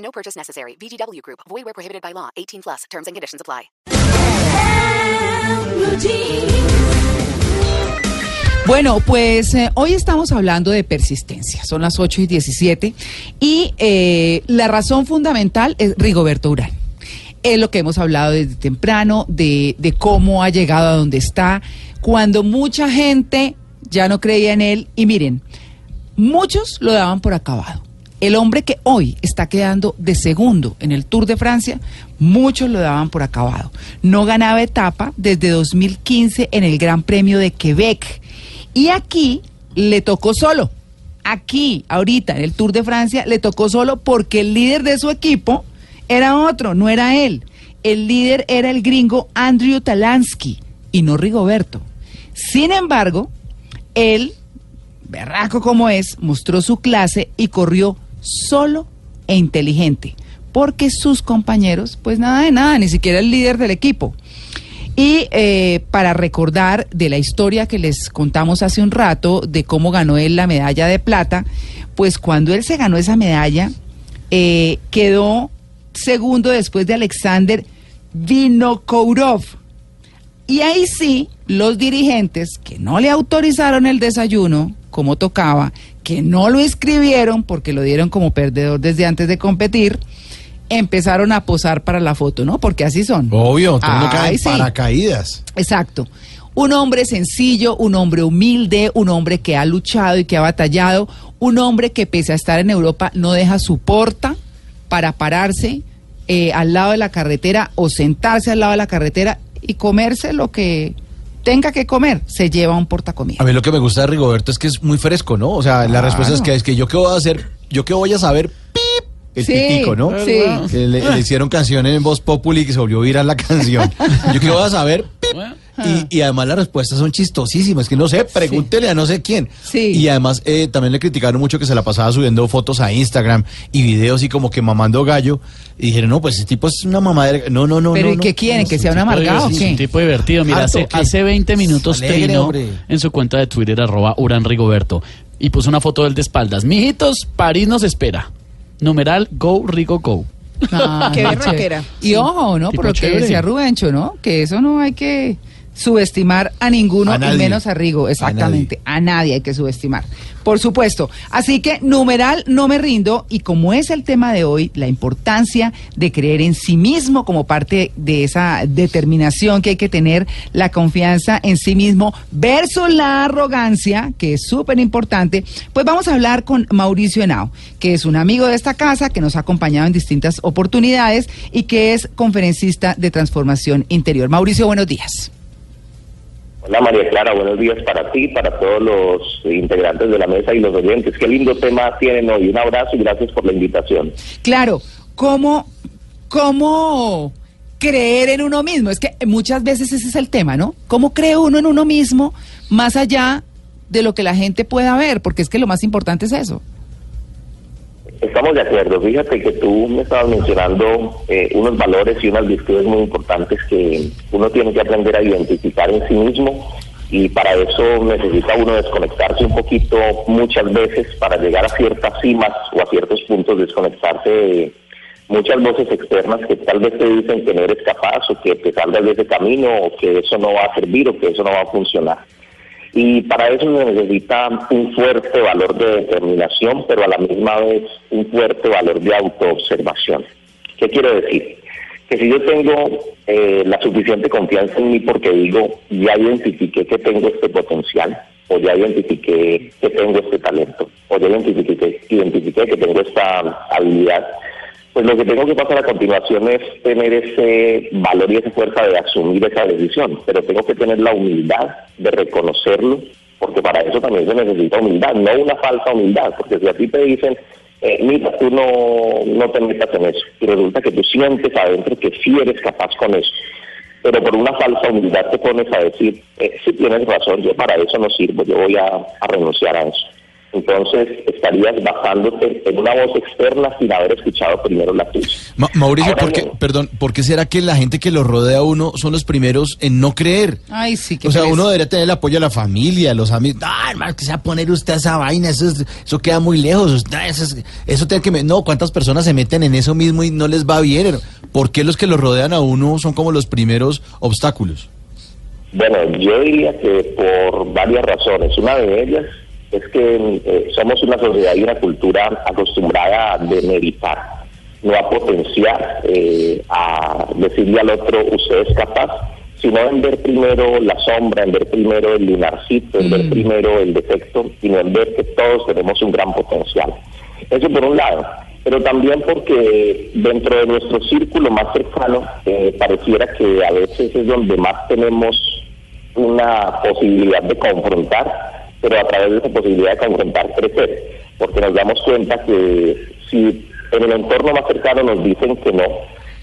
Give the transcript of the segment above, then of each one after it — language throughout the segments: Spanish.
No purchase necessary. VGW Group. Void where prohibited by law. 18 plus. Terms and conditions apply. Bueno, pues eh, hoy estamos hablando de persistencia. Son las 8 y 17 y eh, la razón fundamental es Rigoberto Urán. Es lo que hemos hablado desde temprano, de, de cómo ha llegado a donde está, cuando mucha gente ya no creía en él. Y miren, muchos lo daban por acabado. El hombre que hoy está quedando de segundo en el Tour de Francia, muchos lo daban por acabado. No ganaba etapa desde 2015 en el Gran Premio de Quebec. Y aquí le tocó solo. Aquí, ahorita, en el Tour de Francia, le tocó solo porque el líder de su equipo era otro, no era él. El líder era el gringo Andrew Talansky y no Rigoberto. Sin embargo, él, berraco como es, mostró su clase y corrió solo e inteligente, porque sus compañeros, pues nada de nada, ni siquiera el líder del equipo. Y eh, para recordar de la historia que les contamos hace un rato, de cómo ganó él la medalla de plata, pues cuando él se ganó esa medalla, eh, quedó segundo después de Alexander Vinokourov. Y ahí sí, los dirigentes que no le autorizaron el desayuno como tocaba, que no lo inscribieron porque lo dieron como perdedor desde antes de competir, empezaron a posar para la foto, ¿no? Porque así son. Obvio, Ay, sí. paracaídas. Exacto. Un hombre sencillo, un hombre humilde, un hombre que ha luchado y que ha batallado, un hombre que pese a estar en Europa no deja su porta para pararse eh, al lado de la carretera o sentarse al lado de la carretera y comerse lo que tenga que comer, se lleva un portacomida. A mí lo que me gusta de Rigoberto es que es muy fresco, ¿no? O sea, la respuesta es que es que yo qué voy a hacer, yo qué voy a saber, pip, el Sí, pitico, ¿no? sí. Que le, le hicieron canciones en voz populi que se volvió viral la canción. Yo qué voy a saber, pip. Y, y además las respuestas son chistosísimas, que no sé, pregúntele a no sé quién. Sí. Y además eh, también le criticaron mucho que se la pasaba subiendo fotos a Instagram y videos y como que mamando gallo. Y dijeron, no, pues ese tipo es una mamadera. No, no, no. Pero no, ¿y no. qué quieren? ¿Que sea un amargado o qué? Un tipo divertido. Mira, hace, ¿qué? hace 20 minutos Alegre, hombre. en su cuenta de Twitter, arroba Uran Rigoberto, y puso una foto del de espaldas. Mijitos, París nos espera. Numeral Go Rigo Go. Ah, Qué berraquera. Y ojo, ¿no? Tipo Por lo que decía Rubencho, ¿no? Que eso no hay que subestimar a ninguno A y nadie. menos a Rigo, exactamente, a nadie. hay que subestimar, por supuesto. Así que numeral no me rindo y como es el tema de hoy, la importancia de creer en sí mismo como parte de esa determinación que hay que tener, la confianza en sí mismo versus la arrogancia, que es súper importante, pues vamos a hablar con Mauricio Henao, que es un amigo de esta casa, que nos ha acompañado en distintas oportunidades y que es conferencista de transformación interior. Mauricio, buenos días. Hola María Clara, buenos días para ti, para todos los integrantes de la mesa y los oyentes. Qué lindo tema tienen hoy. Un abrazo y gracias por la invitación. Claro, ¿cómo, cómo creer en uno mismo? Es que muchas veces ese es el tema, ¿no? ¿Cómo cree uno en uno mismo más allá de lo que la gente pueda ver? Porque es que lo más importante es eso. Estamos de acuerdo. Fíjate que tú me estabas mencionando eh, unos valores y unas virtudes muy importantes que uno tiene que aprender a identificar en sí mismo y para eso necesita uno desconectarse un poquito muchas veces para llegar a ciertas cimas o a ciertos puntos, desconectarse de muchas voces externas que tal vez te dicen que no eres capaz o que te salgas de ese camino o que eso no va a servir o que eso no va a funcionar. Y para eso se necesita un fuerte valor de determinación, pero a la misma vez un fuerte valor de autoobservación. ¿Qué quiero decir? Que si yo tengo eh, la suficiente confianza en mí porque digo, ya identifiqué que tengo este potencial, o ya identifiqué que tengo este talento, o ya identifiqué, identifiqué que tengo esta habilidad, pues lo que tengo que pasar a continuación es tener ese valor y esa fuerza de asumir esa decisión, pero tengo que tener la humildad de reconocerlo, porque para eso también se necesita humildad, no una falsa humildad, porque si a ti te dicen eh, mira, tú no, no te metas en eso. Y resulta que tú sientes adentro que sí eres capaz con eso. Pero por una falsa humildad te pones a decir, eh, sí tienes razón, yo para eso no sirvo, yo voy a renunciar a eso. Entonces estarías basándote en una voz externa sin haber escuchado primero la tuya. Ma- Mauricio, Ahora ¿por qué, perdón, ¿por qué será que la gente que lo rodea a uno son los primeros en no creer? Ay, sí, que O sea, uno debería tener el apoyo de la familia, los amigos. Ah, hermano, que se va a poner usted a esa vaina, eso, es- eso queda muy lejos. Usted- Eso, es- eso tiene que... me- No, ¿cuántas personas se meten en eso mismo y no les va bien? ¿Por qué los que lo rodean a uno son como los primeros obstáculos? Bueno, yo diría que por varias razones. Una de ellas es que eh, somos una sociedad y una cultura acostumbrada a demeritar, no a potenciar, eh, a decirle al otro, usted es capaz, sino en ver primero la sombra, en ver primero el lunarcito, en ver primero el defecto, y no en ver que todos tenemos un gran potencial. Eso por un lado, pero también porque dentro de nuestro círculo más cercano eh, pareciera que a veces es donde más tenemos una posibilidad de confrontar, pero a través de esa posibilidad de confrontar crecer, porque nos damos cuenta que si en el entorno más cercano nos dicen que no,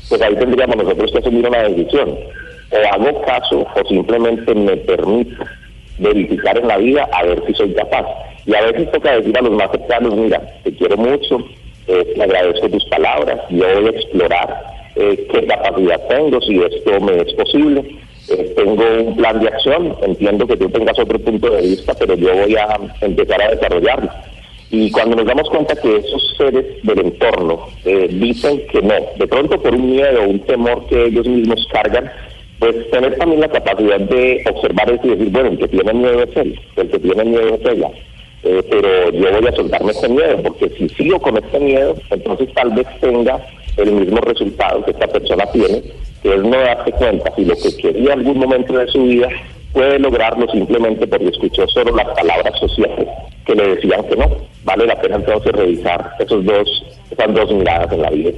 pues ahí tendríamos nosotros que asumir una decisión. O hago caso o simplemente me permito verificar en la vida a ver si soy capaz. Y a veces toca decir a los más cercanos, mira, te quiero mucho, eh, te agradezco tus palabras, yo voy a explorar eh, qué capacidad tengo, si esto me es posible. Eh, tengo un plan de acción, entiendo que tú tengas otro punto de vista, pero yo voy a empezar a desarrollarlo. Y cuando nos damos cuenta que esos seres del entorno eh, dicen que no, de pronto por un miedo un temor que ellos mismos cargan, pues tener también la capacidad de observar eso y decir, bueno, el que tiene miedo es él, el que tiene miedo es ella. Eh, pero yo voy a soltarme este miedo, porque si sigo con este miedo, entonces tal vez tenga el mismo resultado que esta persona tiene, que es no darse cuenta si lo que quería en algún momento de su vida puede lograrlo simplemente porque escuchó solo las palabras sociales que le decían que no. Vale la pena entonces revisar esos dos, esas dos miradas en la vida.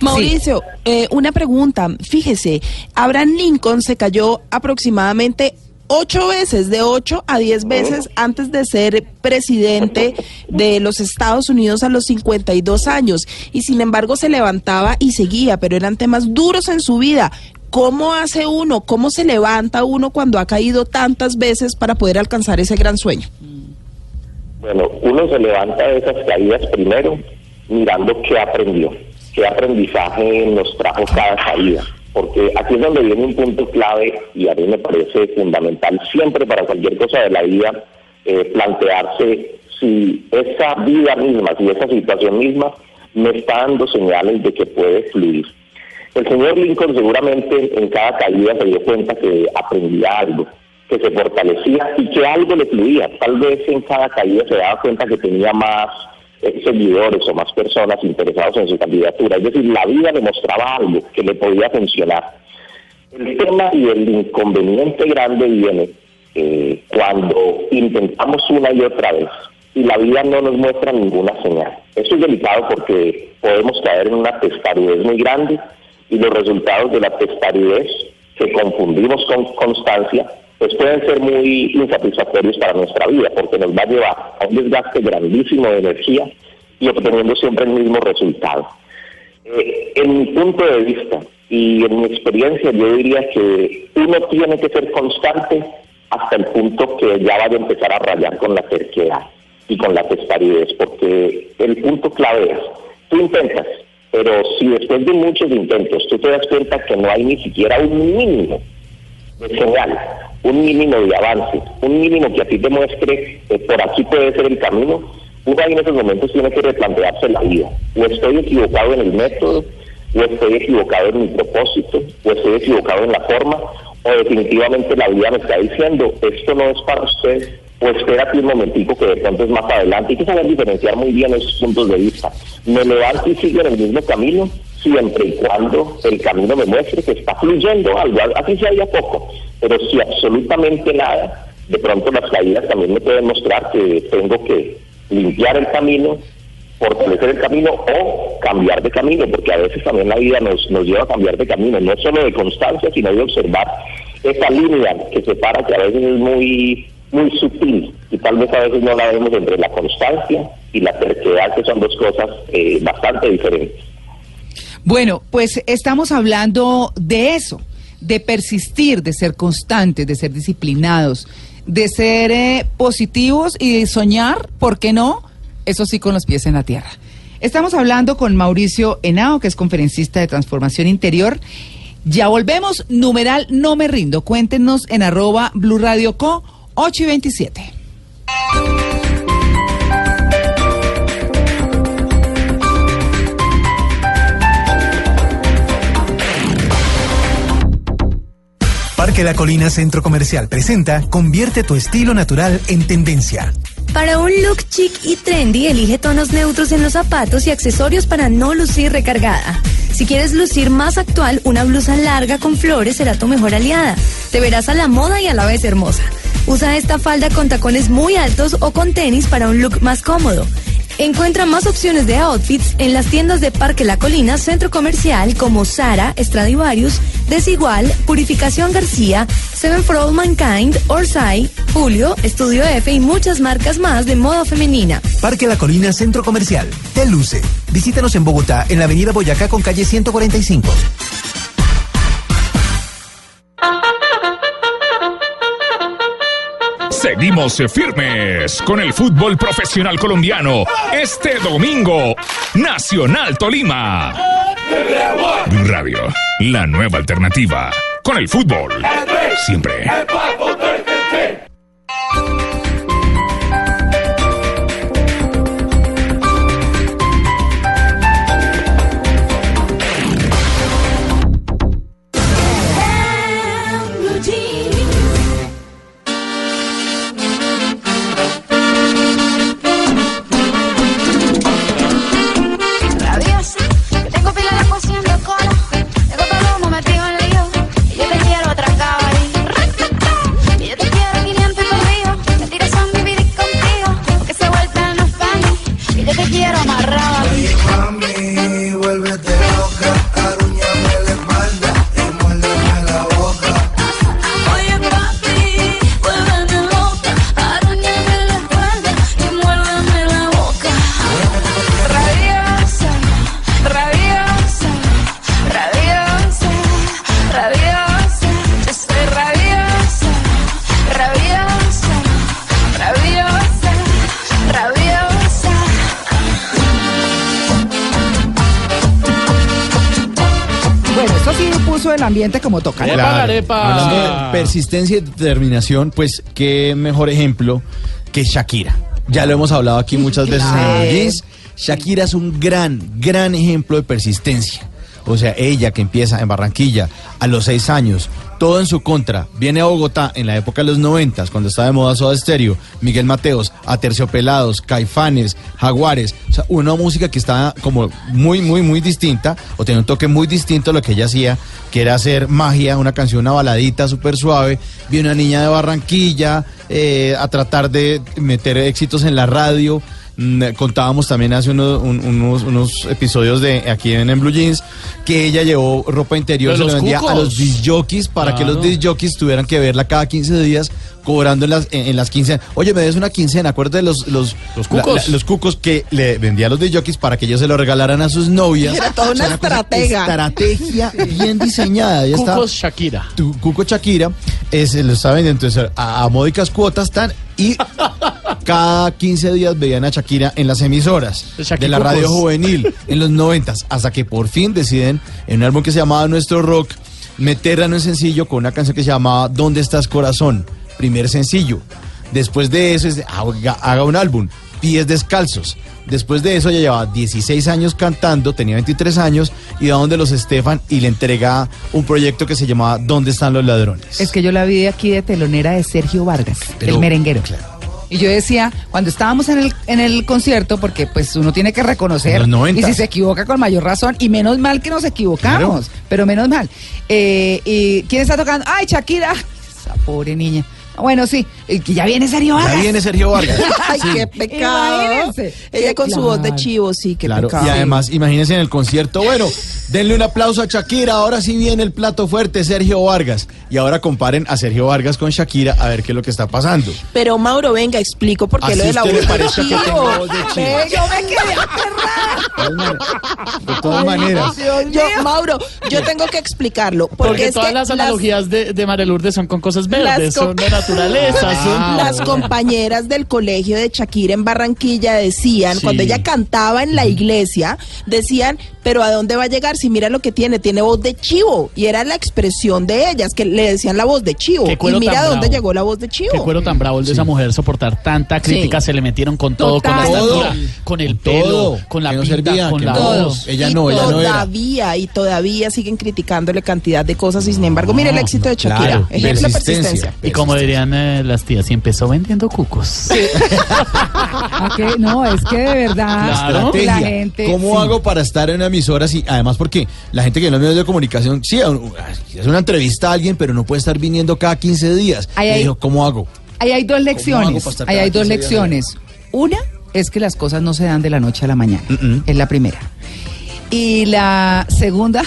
Mauricio, eh, una pregunta. Fíjese, Abraham Lincoln se cayó aproximadamente ocho veces, de ocho a diez veces antes de ser presidente de los Estados Unidos a los 52 años. Y sin embargo se levantaba y seguía, pero eran temas duros en su vida. ¿Cómo hace uno? ¿Cómo se levanta uno cuando ha caído tantas veces para poder alcanzar ese gran sueño? Bueno, uno se levanta de esas caídas primero mirando qué aprendió, qué aprendizaje nos trajo cada caída. Porque aquí es donde viene un punto clave y a mí me parece fundamental siempre para cualquier cosa de la vida eh, plantearse si esa vida misma, si esa situación misma me está dando señales de que puede fluir. El señor Lincoln seguramente en cada caída se dio cuenta que aprendía algo, que se fortalecía y que algo le fluía. Tal vez en cada caída se daba cuenta que tenía más seguidores o más personas interesados en su candidatura. Es decir, la vida le mostraba algo que le podía funcionar. El tema y el inconveniente grande viene eh, cuando intentamos una y otra vez y la vida no nos muestra ninguna señal. Eso es delicado porque podemos caer en una testarudez muy grande y los resultados de la testarudez que confundimos con constancia pues pueden ser muy insatisfactorios para nuestra vida porque nos va a llevar a un desgaste grandísimo de energía y obteniendo siempre el mismo resultado. Eh, en mi punto de vista y en mi experiencia yo diría que uno tiene que ser constante hasta el punto que ya vaya a empezar a rayar con la terquedad y con la testaridez, porque el punto clave es, tú intentas, pero si después de muchos intentos tú te das cuenta que no hay ni siquiera un mínimo señal, un mínimo de avance, un mínimo que a ti te muestre que por aquí puede ser el camino, uno ahí en esos momentos tiene que replantearse la vida. O estoy equivocado en el método, o estoy equivocado en mi propósito, o estoy equivocado en la forma, o definitivamente la vida me está diciendo, esto no es para usted, o espérate un momentico que de pronto es más adelante. Hay que saber diferenciar muy bien esos puntos de vista. Me levanto y sigo en el mismo camino, siempre y cuando el camino me muestre que está fluyendo algo, así se haya poco, pero si absolutamente nada, de pronto las caídas también me pueden mostrar que tengo que limpiar el camino, fortalecer el camino o cambiar de camino, porque a veces también la vida nos, nos lleva a cambiar de camino, no solo de constancia, sino de observar esa línea que separa, que a veces es muy, muy sutil y tal vez a veces no la vemos entre la constancia y la terquedad, que son dos cosas eh, bastante diferentes. Bueno, pues estamos hablando de eso, de persistir, de ser constantes, de ser disciplinados, de ser eh, positivos y de soñar, ¿por qué no? Eso sí, con los pies en la tierra. Estamos hablando con Mauricio Henao, que es conferencista de transformación interior. Ya volvemos, numeral no me rindo. Cuéntenos en arroba Blue Radio Co 8 y 27. Parque La Colina Centro Comercial presenta Convierte tu estilo natural en tendencia. Para un look chic y trendy, elige tonos neutros en los zapatos y accesorios para no lucir recargada. Si quieres lucir más actual, una blusa larga con flores será tu mejor aliada. Te verás a la moda y a la vez hermosa. Usa esta falda con tacones muy altos o con tenis para un look más cómodo. Encuentra más opciones de outfits en las tiendas de Parque La Colina, Centro Comercial como Sara, Stradivarius, Desigual, Purificación García, Seven for All Mankind, Orsay, Julio, Estudio F y muchas marcas más de moda femenina. Parque La Colina Centro Comercial. Te luce. Visítanos en Bogotá, en la avenida Boyacá con calle 145. Seguimos firmes con el fútbol profesional colombiano. Este domingo, Nacional Tolima. Radio, la nueva alternativa. Con el fútbol. Siempre. Esto sí puso el ambiente como toca. de persistencia y determinación, pues qué mejor ejemplo que Shakira. Ya lo hemos hablado aquí muchas veces en Claro. Shakira es un gran, gran ejemplo de persistencia. O sea, ella que empieza en Barranquilla a los seis años, todo en su contra, viene a Bogotá en la época de los noventas, cuando estaba de moda Soda Stereo, Miguel Mateos, Aterciopelados, Caifanes, Jaguares, o sea, una música que estaba como muy, muy, muy distinta, o tenía un toque muy distinto a lo que ella hacía, que era hacer magia, una canción, una baladita súper suave, viene una niña de Barranquilla eh, a tratar de meter éxitos en la radio, Contábamos también hace unos, un- unos, unos episodios de aquí en, en Blue Jeans que ella llevó ropa interior, se lo los vendía a los disc jockeys para que los Claro. disc jockeys tuvieran que verla cada 15 días cobrando en las, en, en las quincenas. Oye, me des una quincena, acuérdate de los, los, Los cucos. los cucos que le vendía a los disc jockeys para que ellos se lo regalaran a sus novias. Era toda O sea, una estratega. Estrategia bien diseñada. Ya está. Cucos Shakira. Tu Cuco Shakira eh, se lo está vendiendo entonces a, a módicas cuotas tan y cada 15 días veían a Shakira en las emisoras De Shaki de la radio juvenil en los 90 hasta que por fin deciden en un álbum que se llamaba Nuestro Rock meterla en un sencillo con una canción que se llamaba ¿Dónde estás corazón? Primer sencillo. Después de eso es de, haga, haga un álbum, Pies Descalzos. Después de eso ella llevaba 16 años cantando, tenía 23 años, y a donde los Estefan y le entrega un proyecto que se llamaba ¿Dónde están los ladrones? Es que yo la vi aquí de telonera de Sergio Vargas, Pero- el merenguero. claro. Y yo decía, cuando estábamos en el, en el concierto, porque pues uno tiene que reconocer, y si se equivoca con mayor razón, y menos mal que nos equivocamos, pero menos mal. Eh, ¿Y quién está tocando? ¡Ay, Shakira! Esa pobre niña. Bueno, sí, ya viene Sergio Vargas. Ya viene Sergio Vargas. Ay, Sí. qué pecado. Imagínense. Ella con su voz de chivo, sí, qué Claro, pecado. y además, imagínense en el concierto, bueno, denle un aplauso a Shakira, ahora sí viene el plato fuerte, Sergio Vargas. Y ahora comparen a Sergio Vargas con Shakira a ver qué es lo que está pasando. Pero Mauro, venga, explico por qué Así lo de la voz le de parezca que chivo. tengo voz de chivo. Yo me quedé aterrada. De todas maneras. Yo, Mauro, yo tengo que explicarlo. Porque, Porque es todas que las analogías de, de María Lourdes son con cosas verdes, Las son de naturaleza. Las compañeras del colegio de Shakira en Barranquilla decían, Sí. cuando ella cantaba en la iglesia, decían, pero ¿a dónde va a llegar si mira lo que tiene? Tiene voz de chivo. Y era la expresión de ellas, que le decían la voz de chivo. Qué Y mira a dónde bravo. llegó la voz de Qué chivo. cuero tan bravo el de esa mujer soportar tanta crítica, Sí. se le metieron con todo, con la estatura, Todo. con el Todo. pelo, con la Que no servía, con la no. voz. Ella y no, ella no era. todavía, y todavía siguen criticándole cantidad de cosas y sin embargo, mire el éxito de Shakira. claro, Ejemplo de persistencia. persistencia. Y como dirían eh, las tías, y empezó vendiendo cucos. No, es que de verdad Claro. la Estrategia. gente... ¿Cómo sí. hago para estar en una emisora? Si, además, porque la gente que en los medios de comunicación, sí, es una entrevista a alguien, pero no puede estar viniendo cada 15 días. Ay. dijo, ¿cómo hago? Ahí hay dos lecciones. Ahí hay dos 15 días lecciones. Una es que las cosas no se dan de la noche a la mañana. Es la primera. Y la segunda,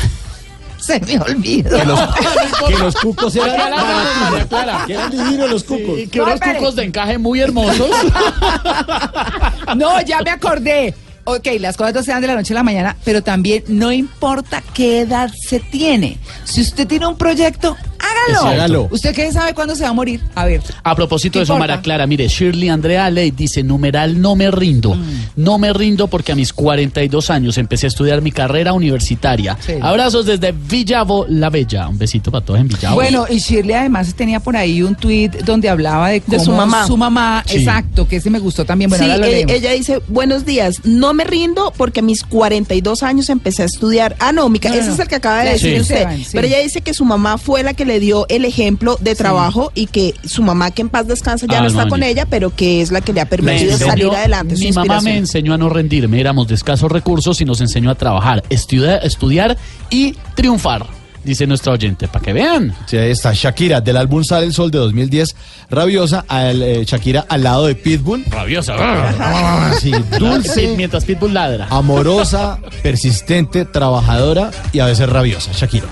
se me olvidó. Que los, que los cucos eran María Clara. Que eran divinos los cucos. Y que No, unos espere. cucos de encaje muy hermosos. No, ya me acordé. Ok, las cosas no se dan de la noche a la mañana, pero también no importa qué edad se tiene. Si usted tiene un proyecto, hágalo. Sí, hágalo. ¿Usted qué sabe cuándo se va a morir? A ver. A propósito ¿Qué de eso? María Clara, mire, Shirley Andrea Ley dice, numeral, no me rindo. Mm. No me rindo porque a mis 42 años empecé a estudiar mi carrera universitaria. Sí. Abrazos desde Villavo la Bella. Un besito para todos en Villavo. Bueno, y Shirley además tenía por ahí un tuit donde hablaba de cómo su mamá. Su mamá, Sí. exacto, que ese me gustó también. Bueno, sí, ahora lo e- ella dice, buenos días, no me rindo porque a mis 42 años empecé a estudiar. Ah, no, Mica, No, no, ese no. es el que acaba de La decir Sí. usted. Pero ella dice que su mamá fue la que le dio el ejemplo de trabajo y que su mamá, que en paz descansa, ya Ah, no está no, con ella, pero que es la que le ha Me permitido enseñó- salir adelante. Mi mamá me enseñó a no rendirme, éramos de escasos recursos y nos enseñó a trabajar, estudiar, estudiar y triunfar, dice nuestra oyente, para que vean. Sí, ahí está Shakira, del álbum Sale el Sol de 2010, Rabiosa, al, eh, Shakira al lado de Pitbull. Rabiosa. Ah, sí, dulce, Mientras Pitbull ladra. amorosa, persistente, trabajadora y a veces rabiosa, Shakira.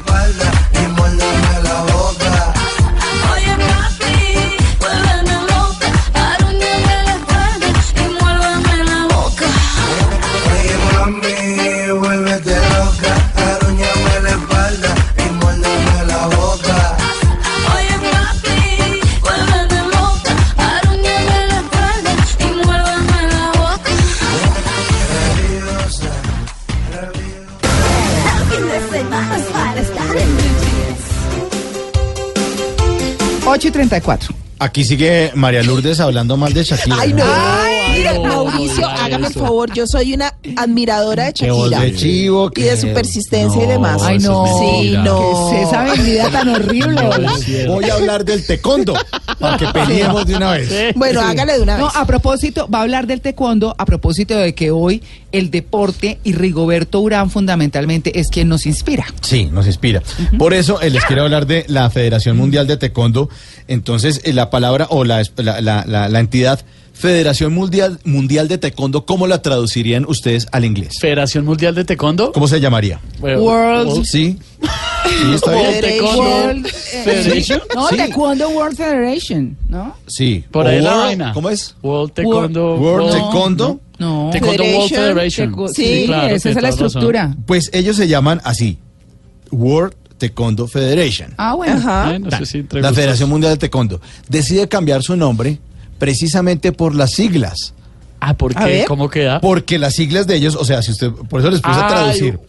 8 y 34. Aquí sigue María Lourdes hablando mal de Shakira. Ay, no. Mire, no, Mauricio, no hágame el favor. Yo soy una admiradora de Shakira. de chivo, y de su persistencia y No, demás. Ay, no. Sí, no. ¿Qué es esa vendida tan horrible? hola? Voy a hablar del tecondo para que peleemos de una vez. Bueno, hágale de una No, vez. a propósito, va a hablar del taekwondo, a propósito de que hoy el deporte y Rigoberto Urán fundamentalmente es quien nos inspira. Sí, nos inspira. Por eso eh, les quiero hablar de la Federación Mundial de Taekwondo. Entonces, eh, la palabra o la- la- la entidad Federación Mundial, Mundial de Taekwondo, ¿cómo la traducirían ustedes al inglés? Federación Mundial de Taekwondo. ¿Cómo se llamaría? Bueno, World- Sí. Sí, está bien. World Taekwondo World, eh, Federation. No, Sí. Taekwondo World Federation, ¿no? Sí. Por ahí O la World- vaina. ¿Cómo es? World Taekwondo. World World- Taekwondo. No. Taekwondo World Federation. Federation. Taekwo- Sí, sí, claro, esa es la razón. estructura. Pues ellos se llaman así. World Taekwondo Federation. Ah, bueno. Ajá. No sé si entre La. Federación Mundial de Taekwondo decide cambiar su nombre precisamente por las siglas. Ah, ¿por qué? ver. ¿Cómo queda? Porque las siglas de ellos, o sea, si usted, por eso les puse a traducir.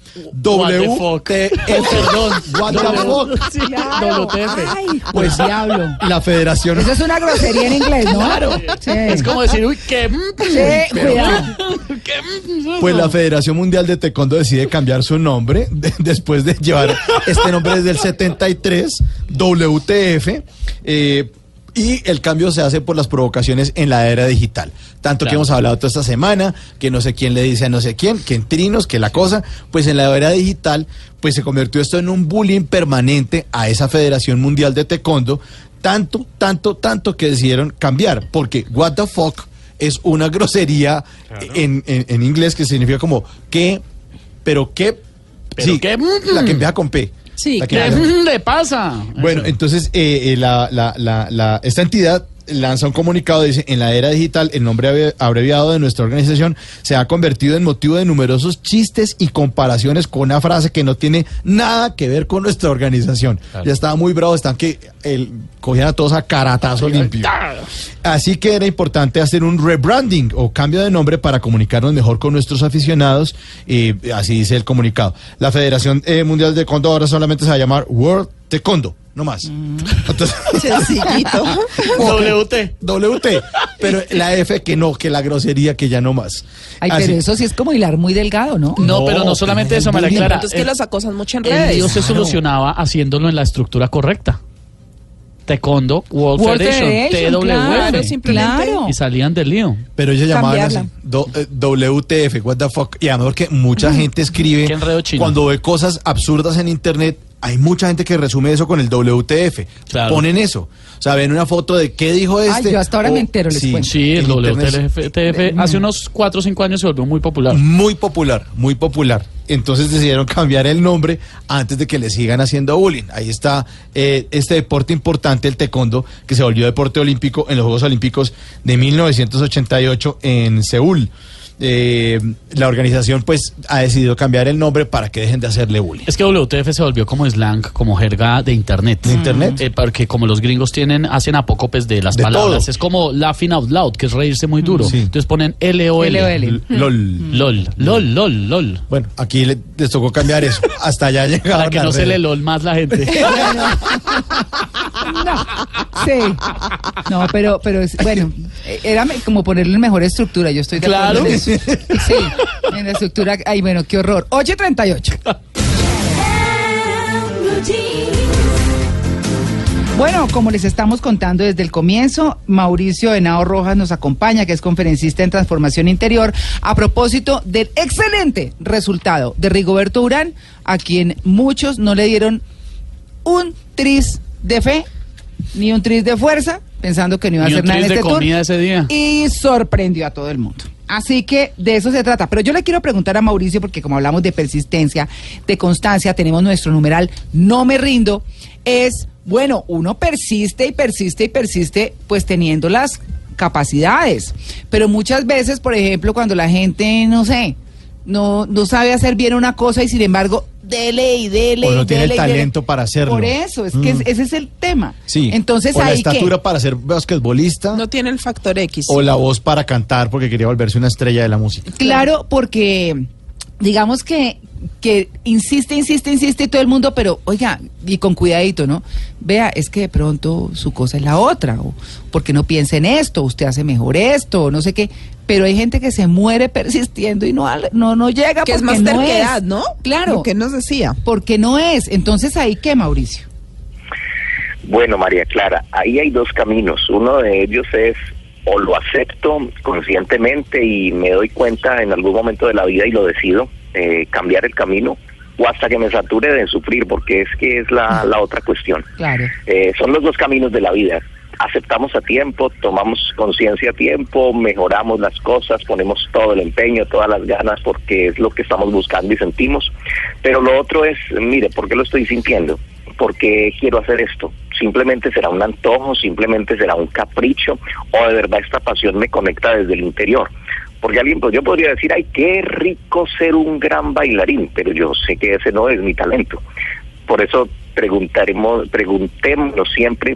what the W, fuck. T, Perdón. What the fuck. Sí, Claro. WTF. Ay, Pues pues diablo. La Federación, Eso es una grosería en inglés, ¿no? Claro. Sí. Es como decir, uy, qué. Sí, cuidado. pues la Federación Mundial de Taekwondo decide cambiar su nombre de- después de llevar este nombre desde el 73, WTF. eh, Y el cambio se hace por las provocaciones en la era digital. Tanto que hemos hablado toda esta semana, que no sé quién le dice a no sé quién, que en trinos, que la cosa, pues en la era digital, pues se convirtió esto en un bullying permanente a esa Federación Mundial de Taekwondo, tanto, tanto, tanto que decidieron cambiar, porque what the fuck es una grosería en, en- en inglés que significa como qué, pero qué, ¿Pero sí, qué? la que empieza con P. Sí, ¿Qué le pasa? bueno, entonces eh, eh, la, la- la- la- esta entidad lanza un comunicado, dice, en la era digital el nombre abreviado de nuestra organización se ha convertido en motivo de numerosos chistes y comparaciones con una frase que no tiene nada que ver con nuestra organización. Ya estaba muy bravo, están que el, cogían a todos a caratazo limpio. Así que era importante hacer un rebranding o cambio de nombre para comunicarnos mejor con nuestros aficionados. Y así dice el comunicado. La Federación eh, Mundial de Taekwondo ahora solamente se va a llamar World Taekwondo, no más. Entonces, Sencillito. WT. WT. Pero la F que no, que la grosería que ya no más. Ay, Así- pero eso sí es como hilar muy delgado, ¿no? No, No, pero no solamente eso, es María. Clara. Entonces que los acosan mucho en redes. lío se solucionaba haciéndolo en la estructura correcta. Taekwondo, World, World Federation, Federation, TWF. Claro. Y salían del lío. Pero ellos llamaban así, do- eh, WTF, what the fuck. Y además que mucha gente escribe, cuando ve cosas absurdas en internet, hay mucha gente que resume eso con el WTF. Claro. Ponen eso. O sea, ven una foto de qué dijo Ay, este. yo hasta ahora me entero, les cuento. Sí, el internet WTF hace unos 4 o 5 años se volvió muy popular. Muy popular, muy popular. Entonces decidieron cambiar el nombre antes de que le sigan haciendo bullying. Ahí está eh, este deporte importante, el taekwondo, que se volvió deporte olímpico en los Juegos Olímpicos de 1988 en Seúl. Eh, la organización pues ha decidido cambiar el nombre para que dejen de hacerle bullying. Es que WTF se volvió como slang, como jerga de internet. ¿De internet? Eh, porque como los gringos tienen, hacen apócopes de las De palabras. todo. Es como laughing out loud, que es reírse muy duro. Sí. Entonces ponen LOL. LOL. LOL. LOL, LOL, LOL, LOL. Bueno, aquí le- les tocó cambiar eso. Hasta allá llegaron Para que no se le. LOL más la gente. Sí. No, pero, pero es, bueno, eh, era me- como ponerle en mejor estructura. Yo estoy de acuerdo Claro. en eso. Sí, en la estructura. Ay, bueno, qué horror. 8.38. Bueno, como les estamos contando desde el comienzo, Mauricio Henao Rojas nos acompaña, que es conferencista en transformación interior, a propósito del excelente resultado de Rigoberto Urán, a quien muchos no le dieron un tris de fe ni un tris de fuerza, pensando que no iba a Ni hacer nada en este tour. ese día. Y sorprendió a todo el mundo. Así que de eso se trata. Pero yo le quiero preguntar a Mauricio, porque como hablamos de persistencia, de constancia, tenemos nuestro numeral No me rindo. Es, bueno, uno persiste y persiste y persiste, pues teniendo las capacidades. Pero muchas veces, por ejemplo, cuando la gente, no sé, no, no sabe hacer bien una cosa y sin embargo, dele y dele. O no tiene el talento para hacerlo. Por eso, es que Mm. es- ese es el tema. Sí. Entonces o la estatura para ser basquetbolista. No tiene el factor X. O la voz para cantar porque quería volverse una estrella de la música. Claro, porque digamos que, que insiste, insiste, insiste y todo el mundo, pero oiga, y con cuidadito, ¿no? Vea, es que de pronto su cosa es la otra, o porque no piensa en esto, usted hace mejor esto, o no sé qué. Pero hay gente que se muere persistiendo y no, no, no llega que es porque más no terquedad, es. ¿no? Claro. Que nos decía. Porque no es. Entonces, ¿ahí qué, Mauricio? Bueno, María Clara, ahí hay dos caminos. Uno de ellos es o lo acepto conscientemente y me doy cuenta en algún momento de la vida y lo decido, eh, cambiar el camino, o hasta que me sature de sufrir, porque es que es la, la otra cuestión. Claro. Eh, son los dos caminos de la vida. Aceptamos a tiempo, tomamos conciencia a tiempo, mejoramos las cosas, ponemos todo el empeño, todas las ganas porque es lo que estamos buscando y sentimos. Pero lo otro es, mire, ¿por qué lo estoy sintiendo? ¿Por qué quiero hacer esto? Simplemente será un antojo, simplemente será un capricho o de verdad esta pasión me conecta desde el interior. Porque alguien, pues yo podría decir, ay, qué rico ser un gran bailarín, pero yo sé que ese no es mi talento. Por eso preguntaremos, preguntémonos siempre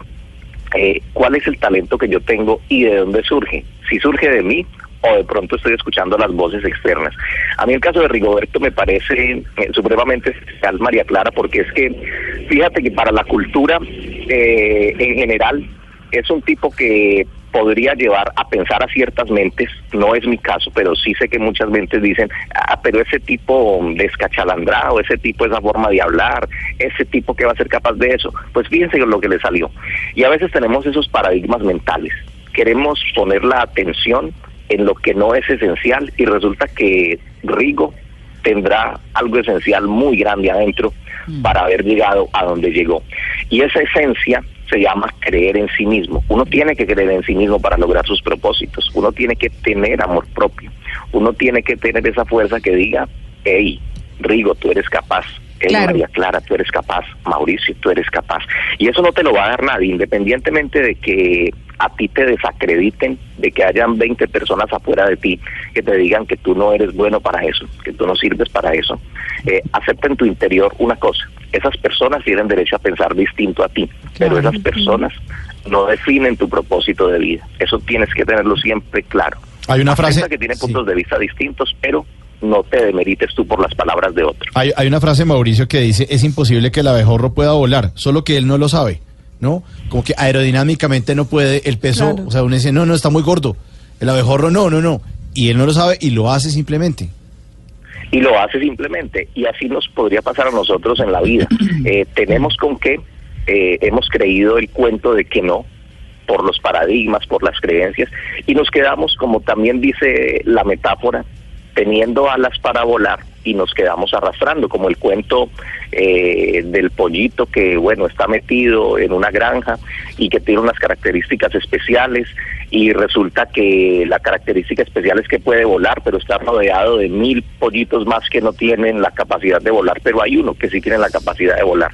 eh, cuál es el talento que yo tengo y de dónde surge. Si surge de mí o de pronto estoy escuchando las voces externas. A mí el caso de Rigoberto me parece eh, supremamente especial, María Clara, porque es que fíjate que para la cultura eh, en general es un tipo que podría llevar a pensar a ciertas mentes, no es mi caso, pero sí sé que muchas mentes dicen, ah, pero ese tipo descachalandrado, ese tipo, esa forma de hablar, ese tipo que va a ser capaz de eso, pues fíjense lo que le salió. Y a veces tenemos esos paradigmas mentales, queremos poner la atención en lo que no es esencial y resulta que Rigo tendrá algo esencial muy grande adentro para haber llegado a donde llegó. Y esa esencia se llama creer en sí mismo. Uno tiene que creer en sí mismo para lograr sus propósitos. Uno tiene que tener amor propio. Uno tiene que tener esa fuerza que diga, hey, Rigo, tú eres capaz. María Clara, tú eres capaz. Mauricio, tú eres capaz. Y eso no te lo va a dar nadie, independientemente de que a ti te desacrediten, de que hayan 20 personas afuera de ti que te digan que tú no eres bueno para eso, que tú no sirves para eso. Eh, acepta en tu interior una cosa, esas personas tienen derecho a pensar distinto a ti, pero esas personas no definen tu propósito de vida. Eso tienes que tenerlo siempre claro. Hay una frase Acepta que tienen puntos de vista distintos, pero no te demerites tú por las palabras de otro. Hay, hay una frase, Mauricio, que dice, es imposible que el abejorro pueda volar, solo que él no lo sabe, ¿no? Como que aerodinámicamente no puede, el peso, Claro. o sea, uno dice, no, no, está muy gordo. El abejorro no, no, no. Y él no lo sabe y lo hace simplemente. y lo hace simplemente. Y así nos podría pasar a nosotros en la vida. Eh, tenemos con que eh, hemos creído el cuento de que no, por los paradigmas, por las creencias, y nos quedamos, como también dice la metáfora, teniendo alas para volar y nos quedamos arrastrando, como el cuento eh, del pollito que, bueno, está metido en una granja y que tiene unas características especiales y resulta que la característica especial es que puede volar, pero está rodeado de mil pollitos más que no tienen la capacidad de volar, pero hay uno que sí tiene la capacidad de volar.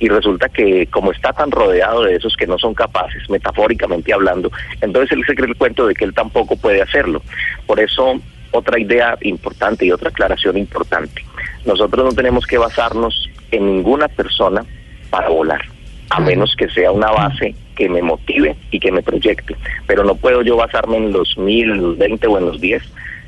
Y resulta que como está tan rodeado de esos que no son capaces, metafóricamente hablando, entonces él se cree el cuento de que él tampoco puede hacerlo. Por eso otra idea importante y otra aclaración importante. Nosotros no tenemos que basarnos en ninguna persona para volar, a menos que sea una base que me motive y que me proyecte. Pero no puedo yo basarme en los mil, en los veinte o en los diez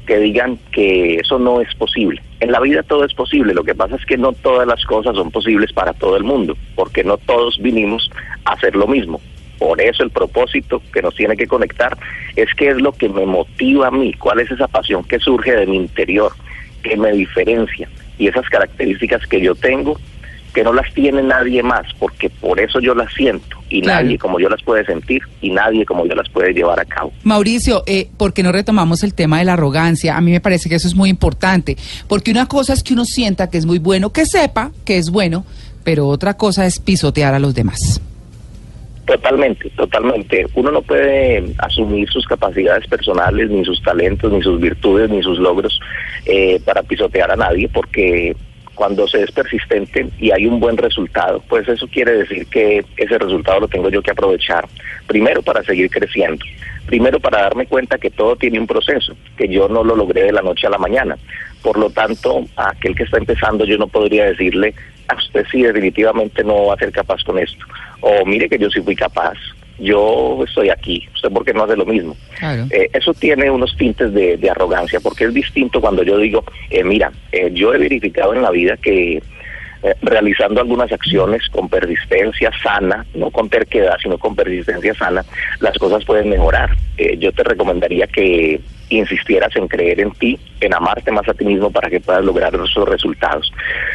que digan que eso no es posible. En la vida todo es posible, lo que pasa es que no todas las cosas son posibles para todo el mundo, porque no todos vinimos a hacer lo mismo. Por eso el propósito que nos tiene que conectar es qué es lo que me motiva a mí, cuál es esa pasión que surge de mi interior, que me diferencia y esas características que yo tengo que no las tiene nadie más, porque por eso yo las siento y Claro. nadie como yo las puede sentir y nadie como yo las puede llevar a cabo. Mauricio, eh, ¿por qué no retomamos el tema de la arrogancia? A mí me parece que eso es muy importante, porque una cosa es que uno sienta que es muy bueno, que sepa que es bueno, pero otra cosa es pisotear a los demás. Totalmente, totalmente. Uno no puede asumir sus capacidades personales, ni sus talentos, ni sus virtudes, ni sus logros eh, para pisotear a nadie, porque cuando se es persistente y hay un buen resultado, pues eso quiere decir que ese resultado lo tengo yo que aprovechar. Primero para seguir creciendo. Primero para darme cuenta que todo tiene un proceso, que yo no lo logré de la noche a la mañana. Por lo tanto, a aquel que está empezando yo no podría decirle, a usted sí definitivamente no va a ser capaz con esto. O mire que yo sí fui capaz. Yo estoy aquí. ¿Usted por qué no hace lo mismo? Claro. Eh, eso tiene unos tintes de, de arrogancia, porque es distinto cuando yo digo, eh, mira, eh, yo he verificado en la vida que eh, realizando algunas acciones con persistencia sana, no con terquedad, sino con persistencia sana, las cosas pueden mejorar. Eh, yo te recomendaría que insistieras en creer en ti, en amarte más a ti mismo para que puedas lograr esos resultados.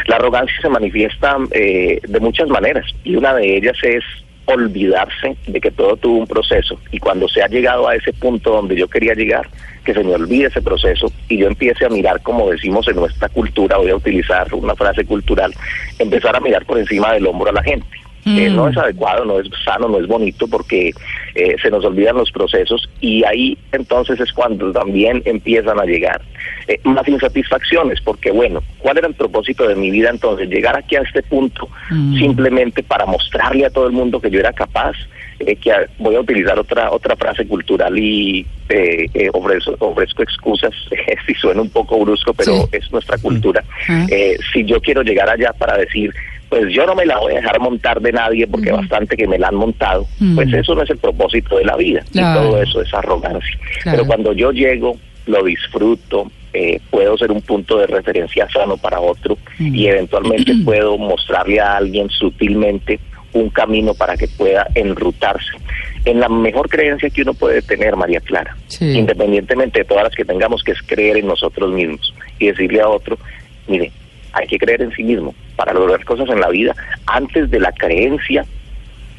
La arrogancia se manifiesta eh, de muchas maneras y una de ellas es olvidarse de que todo tuvo un proceso y cuando se ha llegado a ese punto donde yo quería llegar, que se me olvide ese proceso y yo empiece a mirar como decimos en nuestra cultura, voy a utilizar una frase cultural, empezar a mirar por encima del hombro a la gente. Eh, no es adecuado, no es sano, no es bonito porque eh, se nos olvidan los procesos y ahí entonces es cuando también empiezan a llegar eh, más insatisfacciones porque bueno, ¿cuál era el propósito de mi vida entonces? Llegar aquí a este punto simplemente para mostrarle a todo el mundo que yo era capaz, eh, que a- voy a utilizar otra otra frase cultural y ofrezco, ofrezco excusas si suena un poco brusco, pero Sí. es nuestra cultura. Ah. Eh, si yo quiero llegar allá para decir, pues yo no me la voy a dejar montar de nadie porque bastante que me la han montado, pues eso no es el propósito de la vida Claro. y todo eso es arrogancia. Claro. Pero cuando yo llego, lo disfruto, eh, puedo ser un punto de referencia sano para otro y eventualmente puedo mostrarle a alguien sutilmente un camino para que pueda enrutarse. en la mejor creencia que uno puede tener, María Clara, Sí. independientemente de todas las que tengamos, que es creer en nosotros mismos y decirle a otro, mire, hay que creer en sí mismo para lograr cosas en la vida antes de la creencia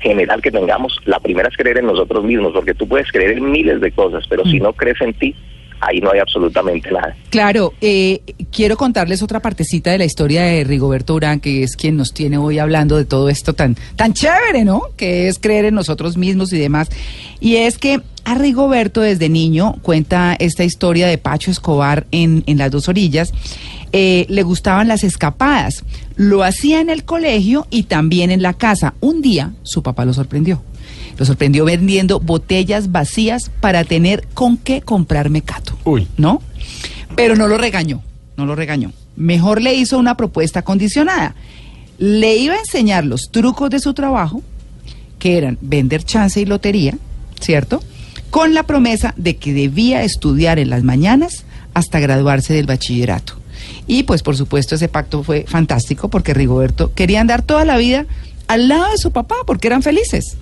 general que tengamos. La primera es creer en nosotros mismos, porque tú puedes creer en miles de cosas, pero si no crees en ti, ahí no hay absolutamente nada. Claro, eh, quiero contarles otra partecita de la historia de Rigoberto Urán, que es quien nos tiene hoy hablando de todo esto tan, tan chévere, ¿no? Que es creer en nosotros mismos y demás. Y es que a Rigoberto desde niño cuenta esta historia de Pacho Escobar en, en las dos orillas. Eh, le gustaban las escapadas. Lo hacía en el colegio y también en la casa. Un día su papá lo sorprendió. Lo sorprendió vendiendo botellas vacías para tener con qué comprar mecato. Uy. ¿No? Pero no lo regañó, no lo regañó. Mejor le hizo una propuesta condicionada. Le iba a enseñar los trucos de su trabajo, que eran vender chance y lotería, ¿cierto? Con la promesa de que debía estudiar en las mañanas hasta graduarse del bachillerato. Y pues por supuesto ese pacto fue fantástico porque Rigoberto quería andar toda la vida al lado de su papá porque eran felices.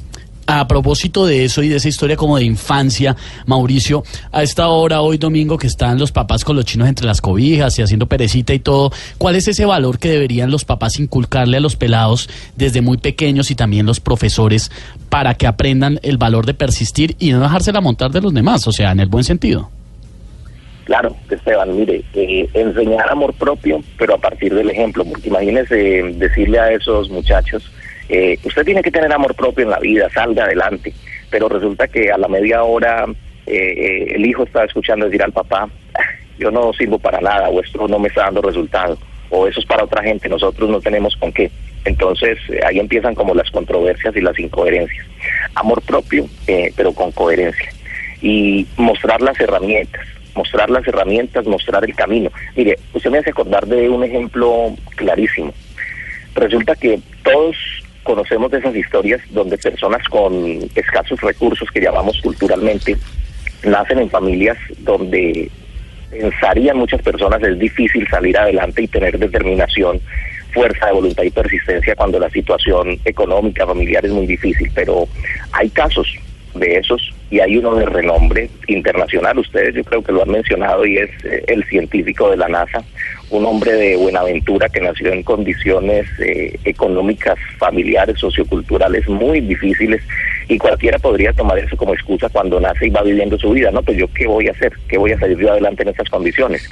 A propósito de eso y de esa historia como de infancia, Mauricio, a esta hora, hoy domingo, que están los papás con los chinos entre las cobijas y haciendo perecita y todo, ¿cuál es ese valor que deberían los papás inculcarle a los pelados desde muy pequeños y también los profesores para que aprendan el valor de persistir y no dejársela montar de los demás, o sea, en el buen sentido? Claro, Esteban, mire, eh, enseñar amor propio, pero a partir del ejemplo, porque imagínese eh, decirle a esos muchachos, eh, usted tiene que tener amor propio en la vida, salga adelante, pero resulta que a la media hora eh, eh, el hijo está escuchando decir al papá, "Ah, yo no sirvo para nada, o esto no me está dando resultado, o eso es para otra gente, nosotros no tenemos con qué. Entonces ahí empiezan como las controversias y las incoherencias. Amor propio, pero con coherencia. Y mostrar las herramientas, mostrar las herramientas, mostrar el camino. Mire, usted me hace acordar de un ejemplo clarísimo. Resulta que todos conocemos de esas historias donde personas con escasos recursos que llamamos culturalmente nacen en familias donde pensarían muchas personas es difícil salir adelante y tener determinación, fuerza de voluntad y persistencia cuando la situación económica familiar es muy difícil, pero hay casos de esos y hay uno de renombre internacional, ustedes yo creo que lo han mencionado y es eh, el científico de la NASA, un hombre de Buenaventura que nació en condiciones eh, económicas, familiares, socioculturales muy difíciles y cualquiera podría tomar eso como excusa cuando nace y va viviendo su vida, ¿no? Pues yo qué voy a hacer, qué voy a salir yo adelante en estas condiciones.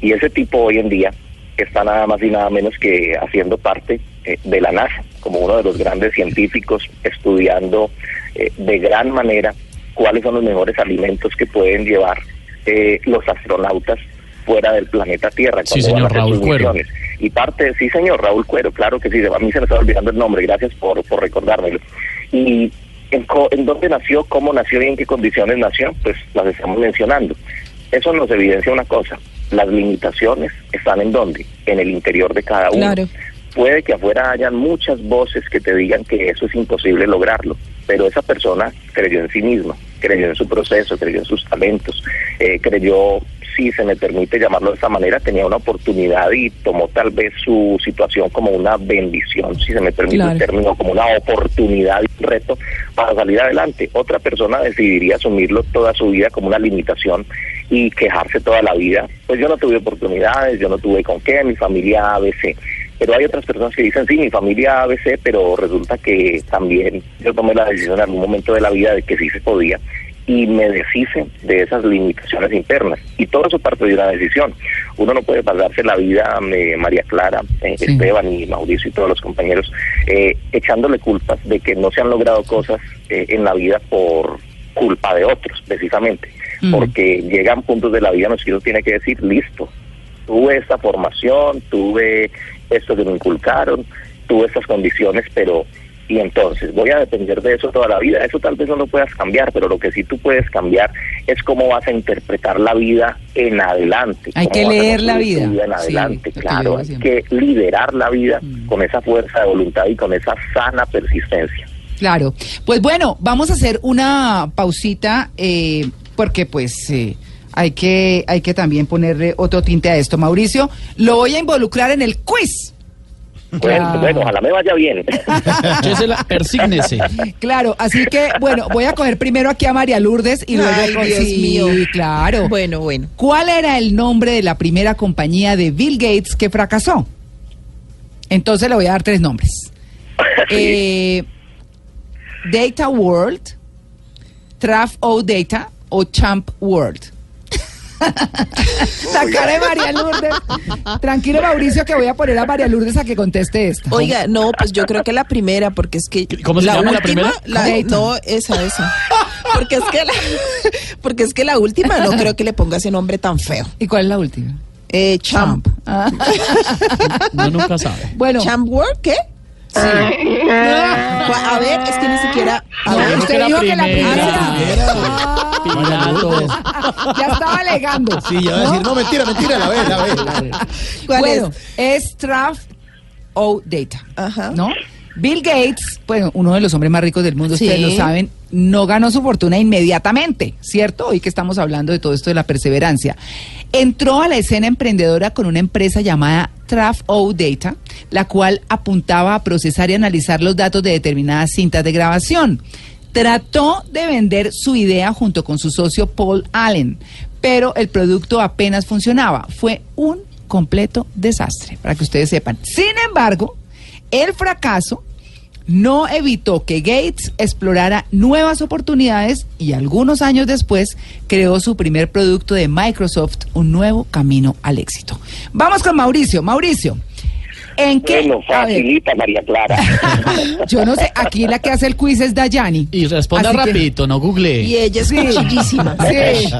Y ese tipo hoy en día está nada más y nada menos que haciendo parte eh, de la NASA, como uno de los grandes científicos, estudiando eh, de gran manera cuáles son los mejores alimentos que pueden llevar eh, los astronautas fuera del planeta Tierra. Sí, cuando van a señor, Raúl Cuero. misiones. Y parte, sí señor, Raúl Cuero, claro que sí, a mí se me estaba olvidando el nombre, gracias por, por recordármelo. Y en, co- en dónde nació, cómo nació y en qué condiciones nació, pues las estamos mencionando. Eso nos evidencia una cosa, las limitaciones están en dónde, en el interior de cada uno. Claro. Puede que afuera hayan muchas voces que te digan que eso es imposible lograrlo, pero esa persona creyó en sí misma, creyó en su proceso, creyó en sus talentos, eh, creyó, si se me permite llamarlo de esa manera, tenía una oportunidad y tomó tal vez su situación como una bendición, si se me permite Claro. el término, como una oportunidad y un reto para salir adelante. Otra persona decidiría asumirlo toda su vida como una limitación y quejarse toda la vida. Pues yo no tuve oportunidades, yo no tuve con qué, mi familia ABC. Pero hay otras personas que dicen, sí, mi familia ABC, pero resulta que también yo tomé la decisión en algún momento de la vida de que sí se podía y me deshice de esas limitaciones internas. Y todo eso parte de una decisión. Uno no puede pasarse la vida, eh, María Clara, eh, Sí. Esteban y Mauricio y todos los compañeros, eh, echándole culpas de que no se han logrado cosas eh, en la vida por culpa de otros, precisamente. Mm. Porque llegan puntos de la vida en los que uno tiene que decir, listo, tuve esta formación, tuve esto que me inculcaron, tuve estas condiciones, pero y entonces voy a depender de eso toda la vida. Eso tal vez no lo puedas cambiar, pero lo que sí tú puedes cambiar es cómo vas a interpretar la vida en adelante. Hay que leer la tu vida. en adelante, claro. Hay que liderar la vida Mm. con esa fuerza de voluntad y con esa sana persistencia. Claro. Pues bueno, vamos a hacer una pausita eh, porque pues eh, hay que hay que también ponerle otro tinte a esto. Mauricio, lo voy a involucrar en el quiz. Bueno, Claro. bueno, ojalá me vaya bien. Persígnese. Claro, así que, bueno, voy a coger primero aquí a María Lourdes y luego... Ay, Dios sí, mío. claro. Bueno, bueno. ¿Cuál era el nombre de la primera compañía de Bill Gates que fracasó? Entonces le voy a dar tres nombres. Eh, Data World, Traf O Data o Champ World. La cara de María Lourdes. Tranquilo, Mauricio, que voy a poner a María Lourdes a que conteste esto. Oiga, no, pues yo creo que la primera, porque es que ¿Cómo se la llama la última, primera? la- no, esa, esa. Porque es que la, porque es que la última no creo que le ponga ese nombre tan feo. ¿Y cuál es la última? Eh, Champ. Ah. Uno nunca sabe. Bueno, Champ World, ¿qué? A ver, es que ni siquiera. A No, ver, usted dijo que la primera. Pilato. ya estaba alegando. Sí, yo iba a decir, no, mentira, mentira, la ve, la ve. ¿cuál bueno, es Traf O Data. Ajá. ¿No? Bill Gates, bueno, uno de los hombres más ricos del mundo, Sí. ustedes lo saben, no ganó su fortuna inmediatamente, ¿cierto? Hoy que estamos hablando de todo esto de la perseverancia. Entró a la escena emprendedora con una empresa llamada Traf O Data, la cual apuntaba a procesar y analizar los datos de determinadas cintas de grabación. Trató de vender su idea junto con su socio Paul Allen, pero el producto apenas funcionaba. Fue un completo desastre, para que ustedes sepan. Sin embargo, el fracaso no evitó que Gates explorara nuevas oportunidades y algunos años después creó su primer producto de Microsoft, un nuevo camino al éxito. Vamos con Mauricio. Mauricio, ¿en qué? Bueno, facilita, María Clara. yo no sé, aquí la que hace el quiz es Dayani. Y responda que- rapidito, no google. Y ella es Sí. Sí.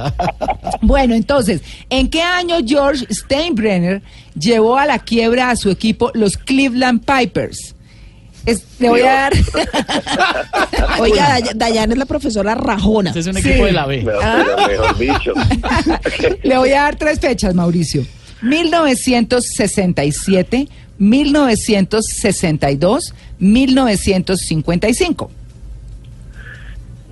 Bueno, entonces, ¿en qué año George Steinbrenner llevó a la quiebra a su equipo los Cleveland Pipers? Es- le voy a dar. Oiga, Day- Dayan es la profesora Rajona. Este es un Sí. equipo de la B. No, pero mejor dicho. le voy a dar tres fechas, Mauricio. 1967, 1962, 1955.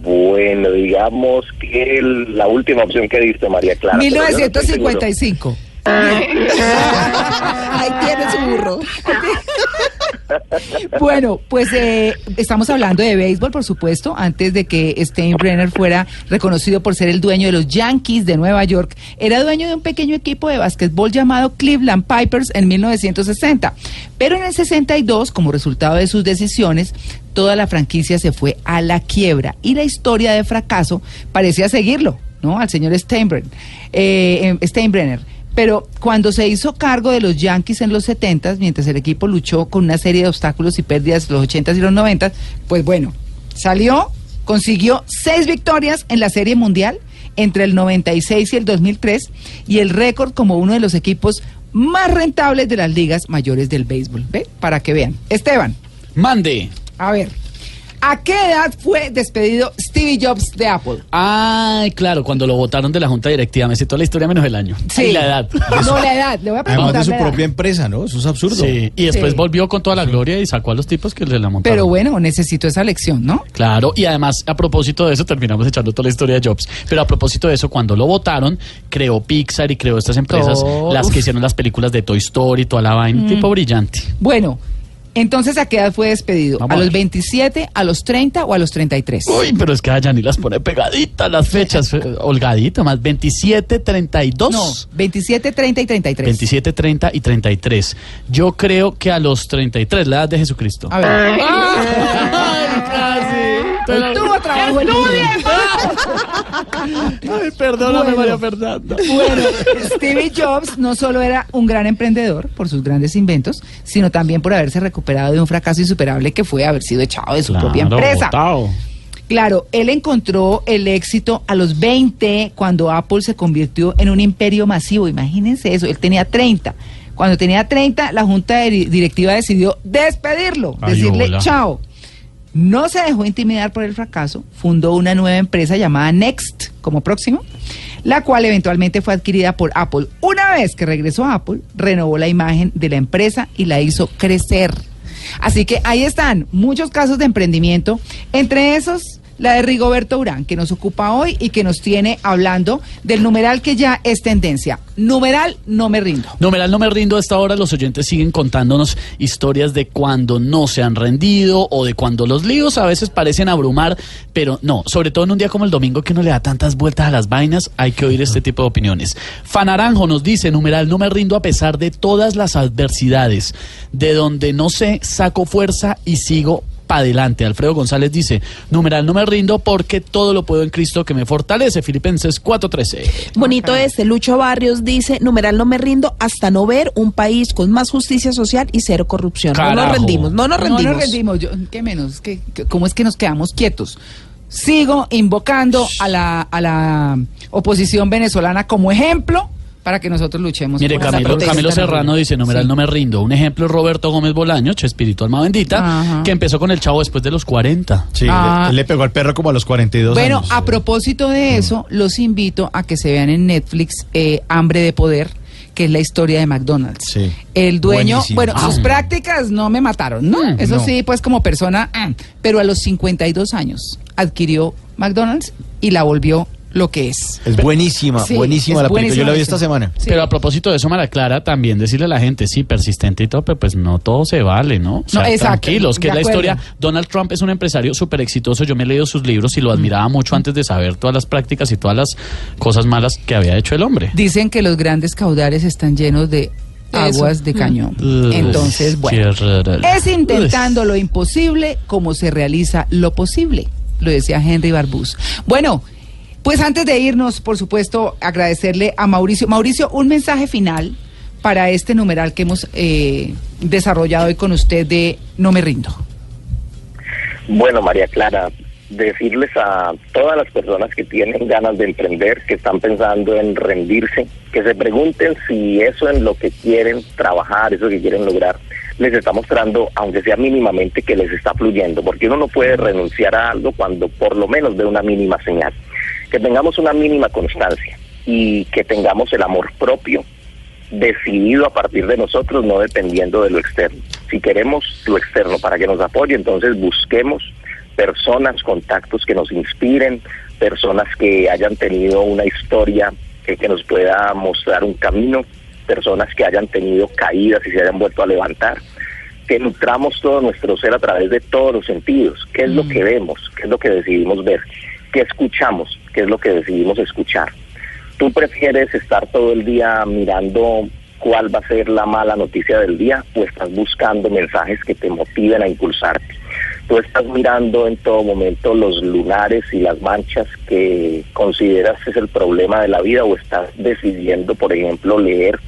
Bueno, digamos que el- la última opción que diste, María Clara. pero yo no estoy seguro. 1955. Ahí tiene su burro. Bueno, pues eh, estamos hablando de béisbol, por supuesto, antes de que Steinbrenner fuera reconocido por ser el dueño de los Yankees de Nueva York. Era dueño de un pequeño equipo de básquetbol llamado Cleveland Pipers en 1960. Pero en el 62, como resultado de sus decisiones, toda la franquicia se fue a la quiebra y la historia de fracaso parecía seguirlo, ¿no? Al señor Steinbrenner. Eh, eh, Steinbrenner. Pero cuando se hizo cargo de los Yankees en los 70, mientras el equipo luchó con una serie de obstáculos y pérdidas en los 80 y los 90, pues bueno, salió, consiguió seis victorias en la Serie Mundial entre el 96 y el 2003 y el récord como uno de los equipos más rentables de las ligas mayores del béisbol. ¿Ve? Para que vean. Esteban, Mande. a ver, ¿a qué edad fue despedido Stevie Jobs de Apple? Ay, claro, cuando lo votaron de la junta directiva. Me sé toda la historia menos el año. Sí. Y la edad. No, la edad. Le voy a preguntar. Además de su edad. propia empresa, ¿no? Eso es absurdo. Sí, y después Sí. volvió con toda la gloria y sacó a los tipos que le la montaron. Pero bueno, necesito esa lección, ¿no? Claro, y además a propósito de eso terminamos echando toda la historia de Jobs. Pero a propósito de eso, cuando lo votaron, creó Pixar y creó estas empresas, Oh, las uf. que hicieron las películas de Toy Story, toda la vaina, un tipo brillante. Bueno, entonces ¿a qué edad fue despedido? Vamos ¿A los ver. 27, a los 30 o a los 33? Uy, pero es que a ni las pone pegaditas las fechas, eh, holgadita, más 27, 32. No, 27, 30 y 33. 27, 30 y 33. Yo creo que a los 33, la edad de Jesucristo. A ver. ¡Ay, casi! Hoy tuvo trabajo el. Ay, perdóname, Bueno. María Fernanda. Bueno, Stevie Jobs no solo era un gran emprendedor por sus grandes inventos, sino también por haberse recuperado de un fracaso insuperable que fue haber sido echado de su propia empresa. Claro, él encontró el éxito a los 20 cuando Apple se convirtió en un imperio masivo. Imagínense eso, él tenía 30. Cuando tenía 30, la junta directiva decidió despedirlo, Ay, decirle hola. chao. No se dejó intimidar por el fracaso, fundó una nueva empresa llamada Next como próximo, la cual eventualmente fue adquirida por Apple. Una vez que regresó a Apple, renovó la imagen de la empresa y la hizo crecer. Así que ahí están muchos casos de emprendimiento, entre esos la de Rigoberto Urán, que nos ocupa hoy y que nos tiene hablando del numeral que ya es tendencia. Numeral no me rindo. Numeral no me rindo. A esta hora los oyentes siguen contándonos historias de cuando no se han rendido o de cuando los líos a veces parecen abrumar, pero no, sobre todo en un día como el domingo que uno le da tantas vueltas a las vainas, hay que oír este tipo de opiniones. Fanaranjo nos dice, numeral no me rindo a pesar de todas las adversidades, de donde no sé, saco fuerza y sigo para adelante. Alfredo González dice, numeral no me rindo porque todo lo puedo en Cristo que me fortalece. Filipenses 4:13. Bonito este, Lucho Barrios dice, numeral no me rindo hasta no ver un país con más justicia social y cero corrupción. No nos rendimos, no nos rendimos. No nos rendimos. Yo, ¿Qué menos? ¿Qué, qué- ¿Cómo es que nos quedamos quietos? Sigo invocando a la, a la oposición venezolana como ejemplo para que nosotros luchemos. Mire, por esa Camilo. Camilo Serrano dice, numeral Sí. no me rindo. Un ejemplo es Roberto Gómez Bolaño, Chespirito Alma Bendita, Ajá. que empezó con el chavo después de los 40. Sí, Ah. le, él le pegó al perro como a los 42 Bueno, años. a propósito de eso, los invito a que se vean en Netflix eh, Hambre de Poder, que es la historia de McDonald's. Sí. El dueño, Buenísimo. bueno, Ah. sus prácticas no me mataron, ¿no? Mm, Eso no. sí, pues como persona, ah, pero a los 52 años adquirió McDonald's y la volvió lo que es. Es buenísima, Sí, buenísima es la película. Yo la vi esta semana. Sí. Pero a propósito de eso, Mara Clara, también decirle a la gente, sí, persistente y todo, pero pues no todo se vale, ¿no? O sea, No, exacto, tranquilos, que de la acuerdo. historia, Donald Trump es un empresario súper exitoso, yo me he leído sus libros y lo admiraba mucho antes de saber todas las prácticas y todas las cosas malas que había hecho el hombre. Dicen que los grandes caudales están llenos de aguas de cañón. Uy, Entonces, bueno. Es intentando lo imposible como se realiza lo posible, lo decía Henry Barbus. Bueno, pues antes de irnos, por supuesto, agradecerle a Mauricio. Mauricio, un mensaje final para este numeral que hemos eh, desarrollado hoy con usted de No me rindo. Bueno, María Clara, decirles a todas las personas que tienen ganas de emprender, que están pensando en rendirse, que se pregunten si eso en lo que quieren trabajar, eso que quieren lograr, les está mostrando, aunque sea mínimamente, que les está fluyendo, porque uno no puede renunciar a algo cuando por lo menos ve una mínima señal. Que tengamos una mínima constancia y que tengamos el amor propio decidido a partir de nosotros, no dependiendo de lo externo. Si queremos lo externo para que nos apoye, entonces busquemos personas, contactos que nos inspiren, personas que hayan tenido una historia que, que nos pueda mostrar un camino, personas que hayan tenido caídas y se hayan vuelto a levantar, que nutramos todo nuestro ser a través de todos los sentidos, qué es lo que vemos, qué es lo que decidimos ver, qué escuchamos, qué es lo que decidimos escuchar. ¿Tú prefieres estar todo el día mirando cuál va a ser la mala noticia del día o estás buscando mensajes que te motiven a impulsarte? Tú estás mirando en todo momento los lunares y las manchas que consideras es el problema de la vida o estás decidiendo, por ejemplo, leer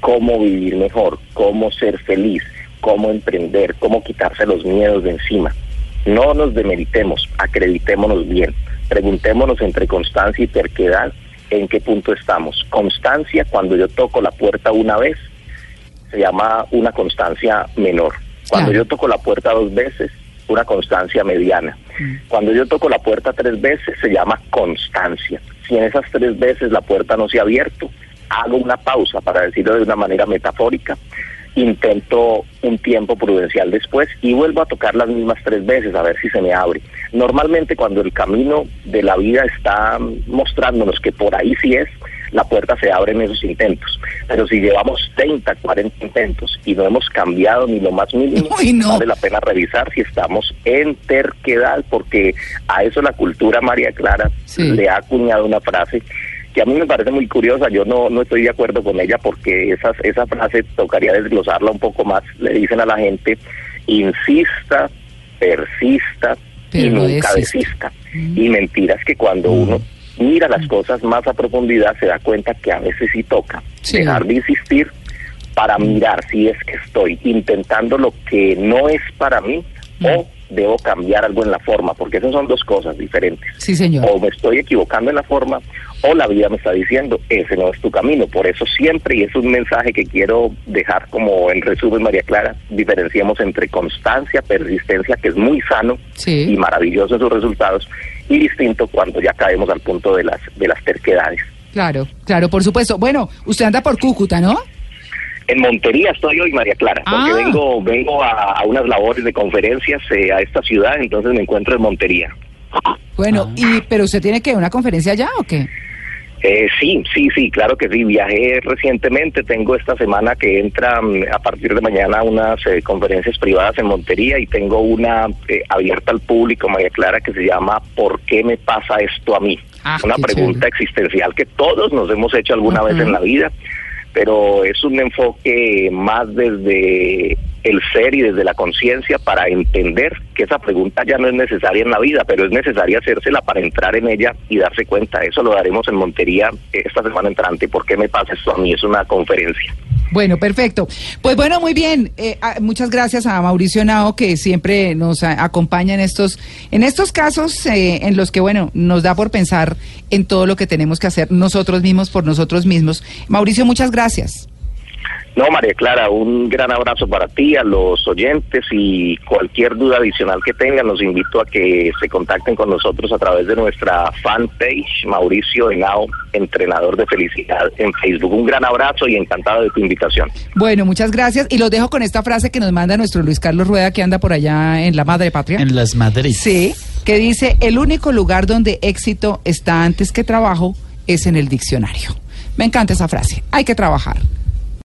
cómo vivir mejor, cómo ser feliz, cómo emprender, cómo quitarse los miedos de encima. No nos demeritemos, acreditémonos bien, preguntémonos entre constancia y terquedad en qué punto estamos. Constancia, cuando yo toco la puerta una vez, se llama una constancia menor. Cuando Claro. yo toco la puerta dos veces, una constancia mediana. Cuando yo toco la puerta tres veces, se llama constancia. Si en esas tres veces la puerta no se ha abierto, hago una pausa, para decirlo de una manera metafórica, intento un tiempo prudencial después y vuelvo a tocar las mismas tres veces a ver si se me abre. Normalmente cuando el camino de la vida está mostrándonos que por ahí sí es, la puerta se abre en esos intentos. Pero si llevamos 30, 40 intentos y no hemos cambiado ni lo más mínimo, Uy, no. vale la pena revisar si estamos en terquedad, porque a eso la cultura María Clara Sí. le ha acuñado una frase que a mí me parece muy curiosa, yo no, no estoy de acuerdo con ella porque esas, esa frase tocaría desglosarla un poco más. Le dicen a la gente, insista, persista y Pero nunca desista. desista. Y mentiras que cuando uno mira las cosas más a profundidad se da cuenta que a veces sí toca Sí. dejar de insistir para mirar si es que estoy intentando lo que no es para mí o debo cambiar algo en la forma, porque esas son dos cosas diferentes. Sí, señor. O me estoy equivocando en la forma o la vida me está diciendo, ese no es tu camino. Por eso siempre, y es un mensaje que quiero dejar como en resumen, María Clara, diferenciemos entre constancia, persistencia, que es muy sano Sí. y maravilloso en sus resultados, y distinto cuando ya caemos al punto de las, de las terquedades. Claro, claro, por supuesto. Bueno, usted anda por Cúcuta, ¿no? En Montería estoy hoy, María Clara, porque Ah. vengo vengo a, a unas labores de conferencias eh, a esta ciudad, entonces me encuentro en Montería. Bueno, y pero usted tiene que una conferencia ya o qué? Eh, sí, sí, sí, claro que sí. Viajé recientemente, tengo esta semana que entra mm, a partir de mañana unas eh, conferencias privadas en Montería y tengo una eh, abierta al público, María Clara, que se llama ¿Por qué me pasa esto a mí? Ah, una pregunta existencial que todos nos hemos hecho alguna vez en la vida, pero es un enfoque más desde el ser y desde la conciencia para entender que esa pregunta ya no es necesaria en la vida, pero es necesaria hacérsela para entrar en ella y darse cuenta. Eso lo daremos en Montería esta semana entrante. ¿Por qué me pasa esto a mí? Es una conferencia. Bueno, perfecto. Pues bueno, muy bien. Eh, ah, muchas gracias a Mauricio Nao que siempre nos acompaña en estos en estos casos eh, en los que bueno nos da por pensar en todo lo que tenemos que hacer nosotros mismos por nosotros mismos. Mauricio, muchas gracias. No, María Clara, un gran abrazo para ti, a los oyentes y cualquier duda adicional que tengan, los invito a que se contacten con nosotros a través de nuestra fanpage, Mauricio Henao, entrenador de felicidad en Facebook. Un gran abrazo y encantado de tu invitación. Bueno, muchas gracias y los dejo con esta frase que nos manda nuestro Luis Carlos Rueda que anda por allá en la Madre Patria. En las Madrid. Sí, que dice, el único lugar donde éxito está antes que trabajo es en el diccionario. Me encanta esa frase. Hay que trabajar.